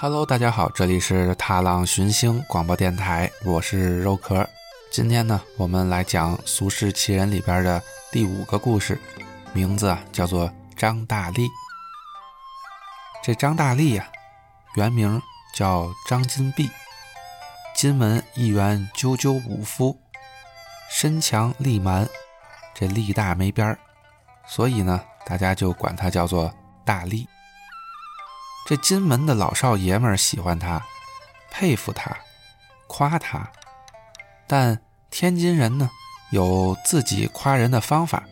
Hello，大家好，这里是踏浪寻星广播电台，我是肉壳。今天呢，我们来讲《俗世奇人》里边的第五个故事，名字啊叫做张大力。这张大力呀，原名叫张金碧，金门一员赳赳武夫，身强力蛮，这力大没边儿，所以呢，大家就管他叫做大力。这金门的老少爷们儿喜欢他，佩服他，夸他，但天津人呢有自己夸人的方法。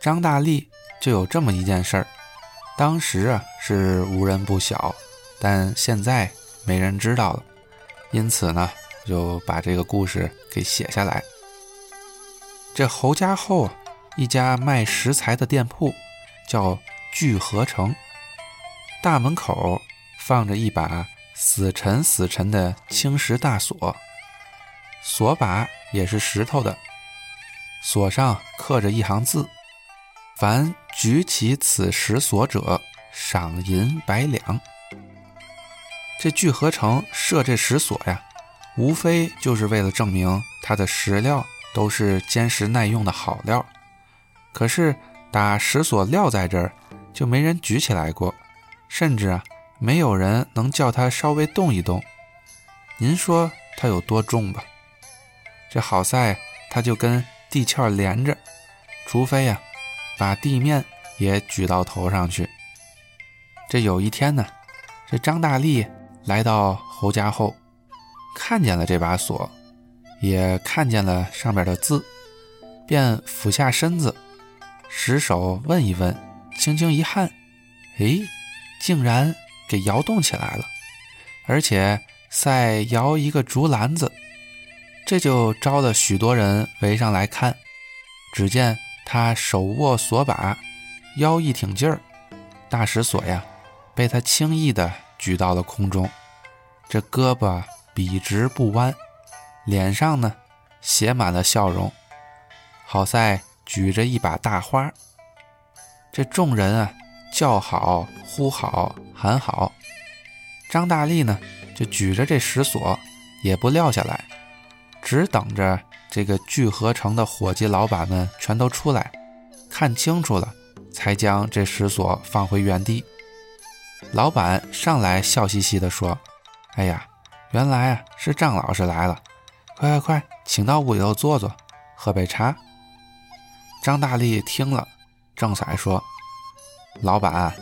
张大力就有这么一件事儿，当时啊是无人不晓，但现在没人知道了，因此呢就把这个故事给写下来。这侯家后啊，一家卖食材的店铺叫聚合成。大门口放着一把死沉死沉的青石大锁，锁把也是石头的，锁上刻着一行字：“凡举起此石锁者，赏银百两。”这聚合成设这石锁呀，无非就是为了证明它的石料都是坚实耐用的好料。可是打石锁撂在这儿，就没人举起来过。甚至啊，没有人能叫它稍微动一动。您说它有多重吧？这好在它就跟地壳连着，除非呀，把地面也举到头上去。这有一天呢，这张大力来到侯家后，看见了这把锁，也看见了上面的字，便俯下身子，使手问一问，轻轻一焊，哎。竟然给摇动起来了，而且再摇一个竹篮子，这就招了许多人围上来看。只见他手握锁把，腰一挺劲儿，大石锁呀，被他轻易的举到了空中。这胳膊笔直不弯，脸上呢写满了笑容，好在举着一把大花。这众人啊。叫好，呼好，喊好。张大力呢，就举着这石锁，也不撂下来，只等着这个聚合成的伙计老板们全都出来，看清楚了，才将这石锁放回原地。老板上来笑嘻嘻地说：“哎呀，原来啊是张老师来了，快快快，请到屋里头坐坐，喝杯茶。”张大力听了，正色说。老板，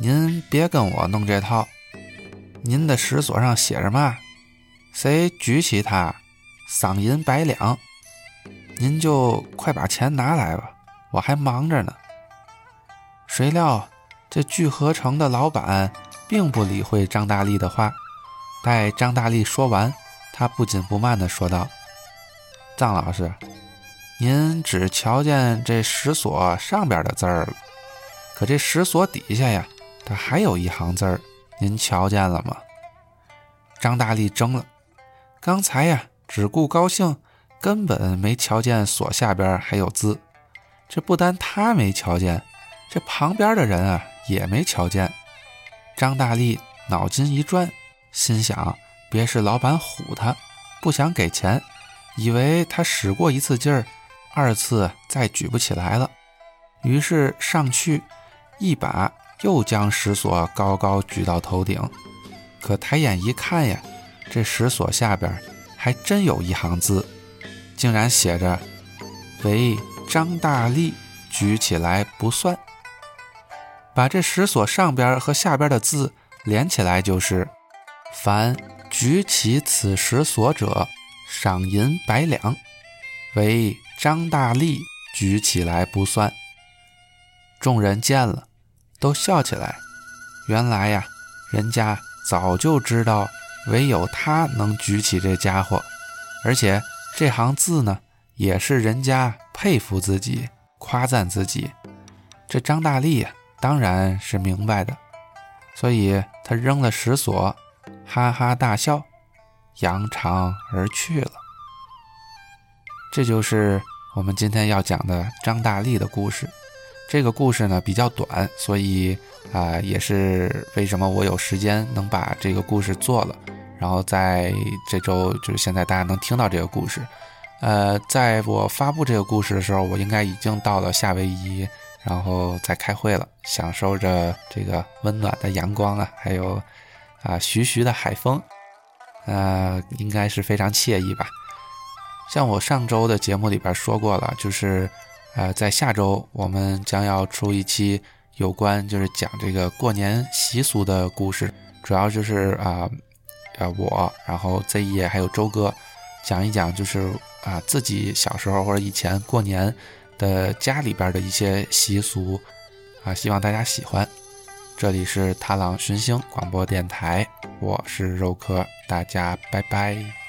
您别跟我弄这套。您的石锁上写着嘛？谁举起它，赏银百两。您就快把钱拿来吧，我还忙着呢。谁料这聚合成的老板并不理会张大力的话。待张大力说完，他不紧不慢地说道：“张老师，您只瞧见这石锁上边的字儿了。”可这石锁底下呀，它还有一行字儿，您瞧见了吗？张大力怔了，刚才呀只顾高兴，根本没瞧见锁下边还有字。这不单他没瞧见，这旁边的人啊也没瞧见。张大力脑筋一转，心想：别是老板唬他，不想给钱，以为他使过一次劲儿，二次再举不起来了，于是上去。一把又将石锁高高举到头顶，可抬眼一看呀，这石锁下边还真有一行字，竟然写着“为张大力举起来不算”。把这石锁上边和下边的字连起来，就是“凡举起此石锁者，赏银百两”。为张大力举起来不算。众人见了，都笑起来。原来呀，人家早就知道，唯有他能举起这家伙，而且这行字呢，也是人家佩服自己、夸赞自己。这张大力呀，当然是明白的，所以他扔了石锁，哈哈大笑，扬长而去了。这就是我们今天要讲的张大力的故事。这个故事呢比较短，所以啊，也是为什么我有时间能把这个故事做了，然后在这周就是现在大家能听到这个故事。呃，在我发布这个故事的时候，我应该已经到了夏威夷，然后在开会了，享受着这个温暖的阳光啊，还有啊徐徐的海风，呃，应该是非常惬意吧。像我上周的节目里边说过了，就是呃，在下周我们将要出一期有关就是讲这个过年习俗的故事，主要就是啊，呃，我，然后 Z 爷还有周哥讲一讲就是。啊，自己小时候或者以前过年的家里边的一些习俗啊，希望大家喜欢。这里是踏浪寻星广播电台，我是肉壳，大家拜拜。